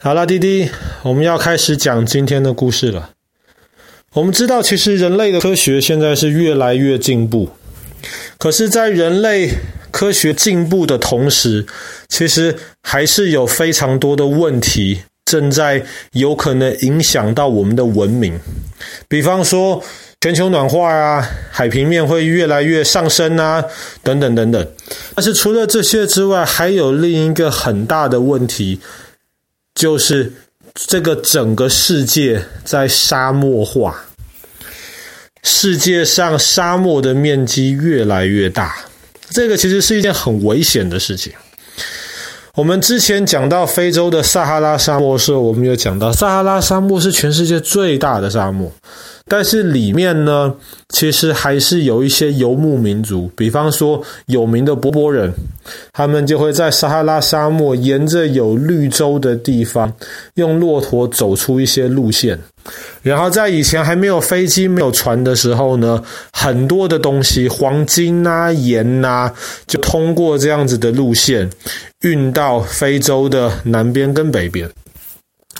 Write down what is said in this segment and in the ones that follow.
好了，弟弟，我们要开始讲今天的故事了。我们知道，其实人类的科学现在是越来越进步，可是，在人类科学进步的同时，其实还是有非常多的问题正在有可能影响到我们的文明。比方说，全球暖化啊，海平面会越来越上升啊，等等等等。但是，除了这些之外，还有另一个很大的问题。就是这个整个世界在沙漠化，世界上沙漠的面积越来越大，这个其实是一件很危险的事情。我们之前讲到非洲的撒哈拉沙漠的时候，我们有讲到撒哈拉沙漠是全世界最大的沙漠。但是里面呢，其实还是有一些游牧民族，比方说有名的柏柏人，他们就会在撒哈拉沙漠沿着有绿洲的地方，用骆驼走出一些路线。然后在以前还没有飞机、没有船的时候呢，很多的东西，黄金啊、盐啊，就通过这样子的路线运到非洲的南边跟北边。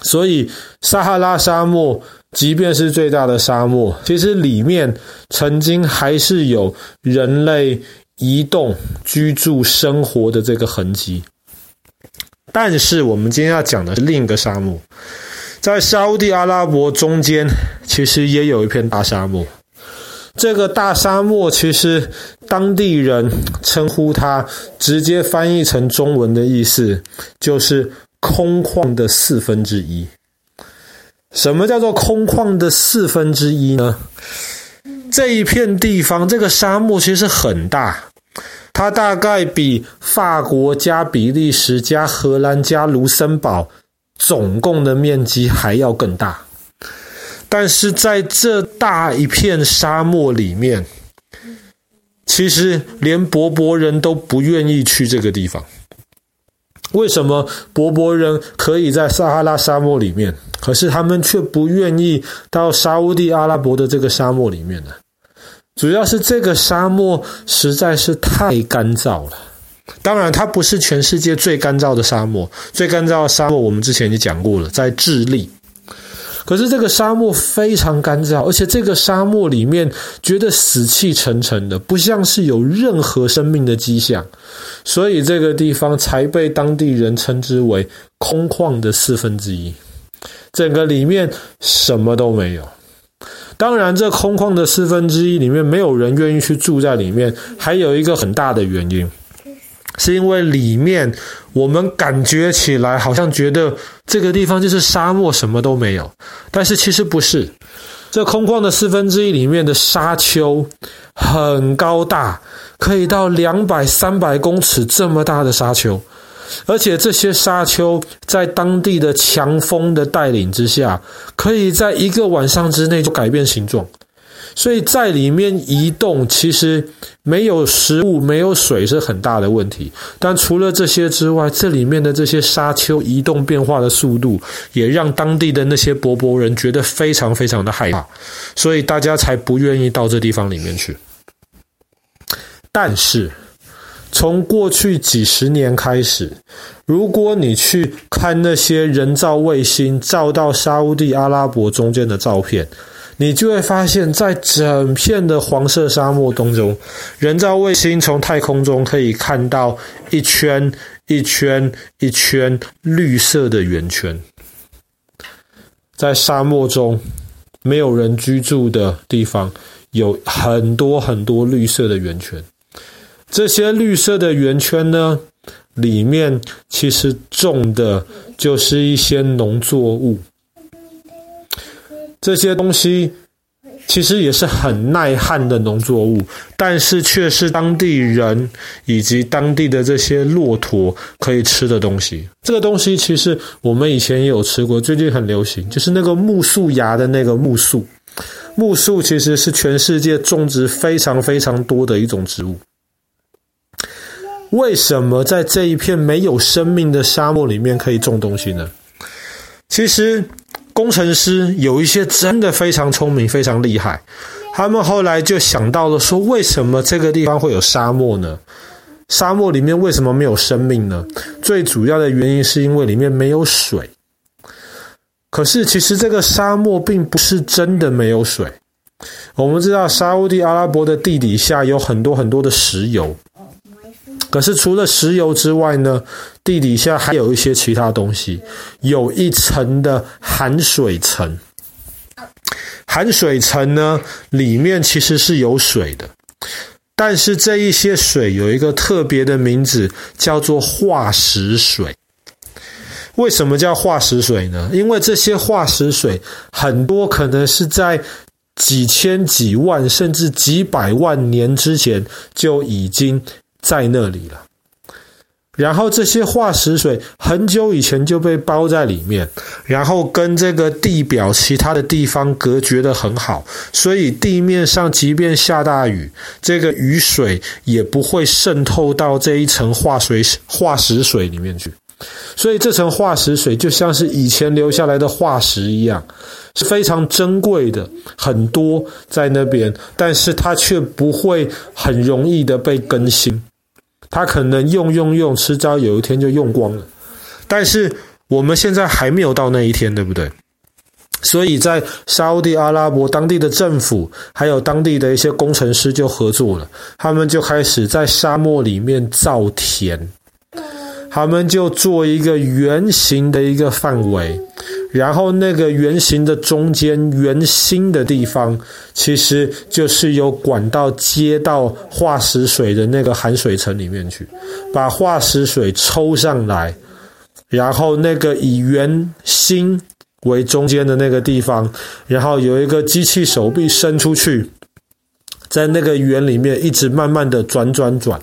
所以撒哈拉沙漠。即便是最大的沙漠，其实里面曾经还是有人类移动、居住、生活的这个痕迹。但是，我们今天要讲的是另一个沙漠，在沙乌地阿拉伯中间，其实也有一片大沙漠。这个大沙漠，其实当地人称呼它，直接翻译成中文的意思，就是空旷的四分之一。什么叫做空旷的四分之一呢？这一片地方，这个沙漠其实很大，它大概比法国加比利时加荷兰加卢森堡总共的面积还要更大。但是在这大一片沙漠里面，其实连柏柏人都不愿意去这个地方。为什么柏柏人可以在撒哈拉沙漠里面，可是他们却不愿意到沙乌地阿拉伯的这个沙漠里面呢？主要是这个沙漠实在是太干燥了。当然，它不是全世界最干燥的沙漠，最干燥的沙漠我们之前就讲过了，在智利。可是这个沙漠非常干燥，而且这个沙漠里面觉得死气沉沉的，不像是有任何生命的迹象，所以这个地方才被当地人称之为空旷的四分之一。整个里面什么都没有。当然，这空旷的四分之一里面没有人愿意去住在里面，还有一个很大的原因。是因为里面我们感觉起来好像觉得这个地方就是沙漠，什么都没有。但是其实不是，这空旷的四分之一里面的沙丘很高大，可以到两百、三百公尺这么大的沙丘，而且这些沙丘在当地的强风的带领之下，可以在一个晚上之内就改变形状。所以在里面移动，其实没有食物、没有水是很大的问题。但除了这些之外，这里面的这些沙丘移动变化的速度，也让当地的那些柏柏人觉得非常非常的害怕，所以大家才不愿意到这地方里面去。但是，从过去几十年开始，如果你去看那些人造卫星照到沙乌地阿拉伯中间的照片，你就会发现，在整片的黄色沙漠当中，人造卫星从太空中可以看到一圈一圈一圈绿色的圆圈。在沙漠中没有人居住的地方，有很多很多绿色的圆圈。这些绿色的圆圈呢，里面其实种的就是一些农作物。这些东西其实也是很耐旱的农作物，但是却是当地人以及当地的这些骆驼可以吃的东西。这个东西其实我们以前也有吃过，最近很流行，就是那个木树芽的那个木树。木树其实是全世界种植非常非常多的一种植物。为什么在这一片没有生命的沙漠里面可以种东西呢？其实。工程师有一些真的非常聪明、非常厉害，他们后来就想到了说：为什么这个地方会有沙漠呢？沙漠里面为什么没有生命呢？最主要的原因是因为里面没有水。可是其实这个沙漠并不是真的没有水。我们知道沙乌地阿拉伯的地底下有很多很多的石油，可是除了石油之外呢，地底下还有一些其他东西，有一层的含水层。含水层呢，里面其实是有水的，但是这一些水有一个特别的名字，叫做化石水。为什么叫化石水呢？因为这些化石水很多可能是在几千、几万，甚至几百万年之前就已经在那里了。然后这些化石水很久以前就被包在里面，然后跟这个地表其他的地方隔绝得很好，所以地面上即便下大雨，这个雨水也不会渗透到这一层化水化石水里面去。所以这层化石水就像是以前留下来的化石一样，是非常珍贵的，很多在那边，但是它却不会很容易的被更新。他可能用用用，迟早有一天就用光了。但是我们现在还没有到那一天，对不对？所以在沙乌地阿拉伯当地的政府，还有当地的一些工程师就合作了，他们就开始在沙漠里面造田。他们就做一个圆形的一个范围，然后那个圆形的中间圆心的地方，其实就是有管道接到化石水的那个含水层里面去，把化石水抽上来，然后那个以圆心为中间的那个地方，然后有一个机器手臂伸出去，在那个圆里面一直慢慢的转转转。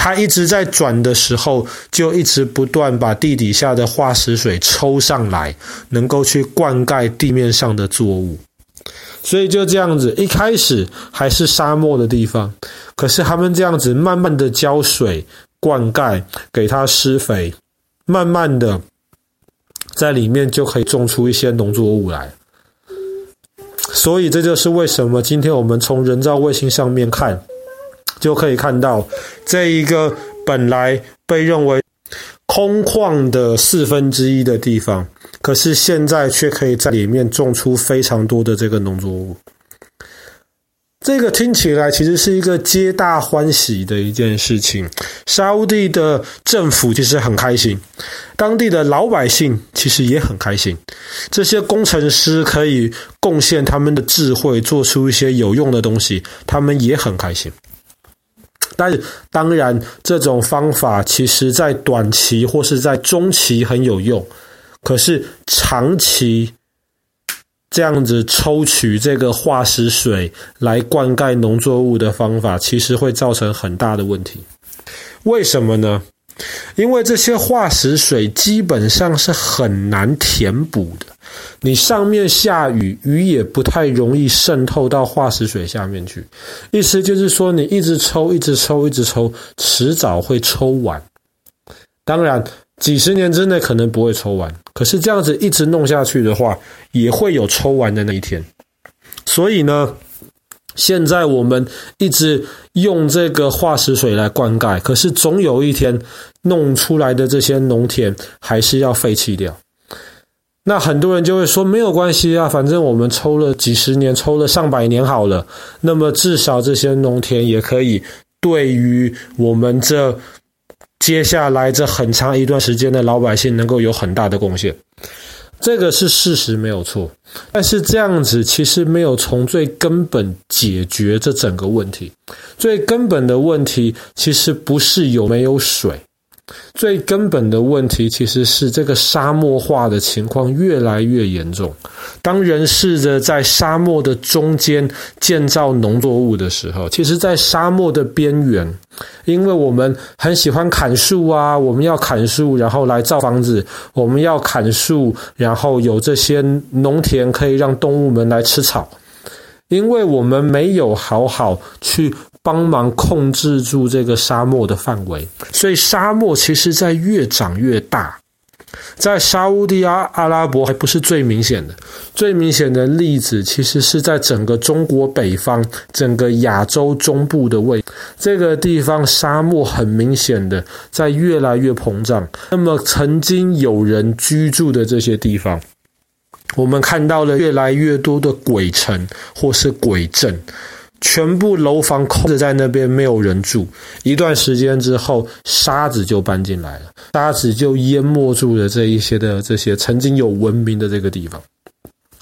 它一直在转的时候，就一直不断把地底下的化石水抽上来，能够去灌溉地面上的作物。所以就这样子，一开始还是沙漠的地方，可是他们这样子慢慢的浇水、灌溉，给它施肥，慢慢的在里面就可以种出一些农作物来。所以这就是为什么今天我们从人造卫星上面看。就可以看到这一个本来被认为空旷的四分之一的地方，可是现在却可以在里面种出非常多的这个农作物。这个听起来其实是一个皆大欢喜的一件事情。沙乌地的政府其实很开心，当地的老百姓其实也很开心。这些工程师可以贡献他们的智慧，做出一些有用的东西，他们也很开心。但是，当然，这种方法其实在短期或是在中期很有用，可是长期这样子抽取这个化石水来灌溉农作物的方法，其实会造成很大的问题。为什么呢？因为这些化石水基本上是很难填补的。你上面下雨，雨也不太容易渗透到化石水下面去。意思就是说，你一直抽，一直抽，一直抽，迟早会抽完。当然，几十年之内可能不会抽完，可是这样子一直弄下去的话，也会有抽完的那一天。所以呢，现在我们一直用这个化石水来灌溉，可是总有一天弄出来的这些农田还是要废弃掉。那很多人就会说，没有关系啊，反正我们抽了几十年，抽了上百年好了。那么至少这些农田也可以对于我们这接下来这很长一段时间的老百姓能够有很大的贡献。这个是事实，没有错。但是这样子其实没有从最根本解决这整个问题。最根本的问题其实不是有没有水。最根本的问题其实是这个沙漠化的情况越来越严重。当人试着在沙漠的中间建造农作物的时候，其实，在沙漠的边缘，因为我们很喜欢砍树啊，我们要砍树，然后来造房子；我们要砍树，然后有这些农田可以让动物们来吃草。因为我们没有好好去。帮忙控制住这个沙漠的范围，所以沙漠其实在越长越大。在沙乌地阿阿拉伯还不是最明显的，最明显的例子其实是在整个中国北方、整个亚洲中部的位，这个地方沙漠很明显的在越来越膨胀。那么曾经有人居住的这些地方，我们看到了越来越多的鬼城或是鬼镇，全部楼房空着在那边，没有人住。一段时间之后，沙子就搬进来了，沙子就淹没住了这一些的这些曾经有文明的这个地方。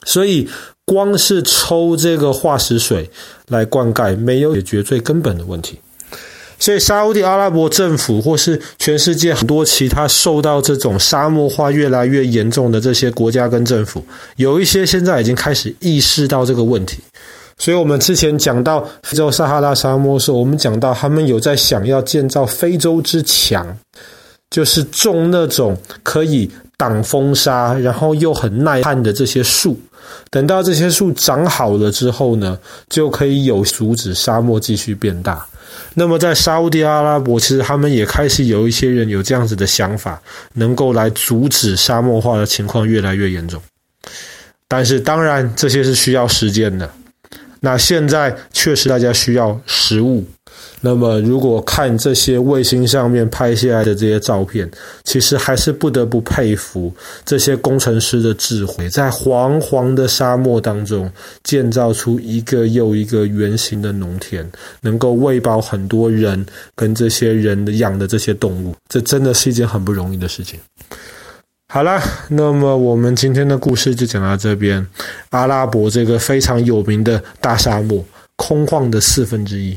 所以，光是抽这个化石水来灌溉，没有解决最根本的问题。所以，沙乌地阿拉伯政府或是全世界很多其他受到这种沙漠化越来越严重的这些国家跟政府，有一些现在已经开始意识到这个问题。所以我们之前讲到非洲撒哈拉沙漠的时候，我们讲到他们有在想要建造非洲之墙，就是种那种可以挡风沙，然后又很耐旱的这些树。等到这些树长好了之后呢，就可以有阻止沙漠继续变大。那么，在沙乌地阿拉伯，其实他们也开始有一些人有这样子的想法，能够来阻止沙漠化的情况越来越严重。但是，当然这些是需要时间的。那现在确实大家需要食物。那么，如果看这些卫星上面拍下来的这些照片，其实还是不得不佩服这些工程师的智慧，在黄黄的沙漠当中建造出一个又一个圆形的农田，能够喂饱很多人跟这些人的养的这些动物，这真的是一件很不容易的事情。好了，那么我们今天的故事就讲到这边。阿拉伯这个非常有名的大沙漠，空旷的四分之一。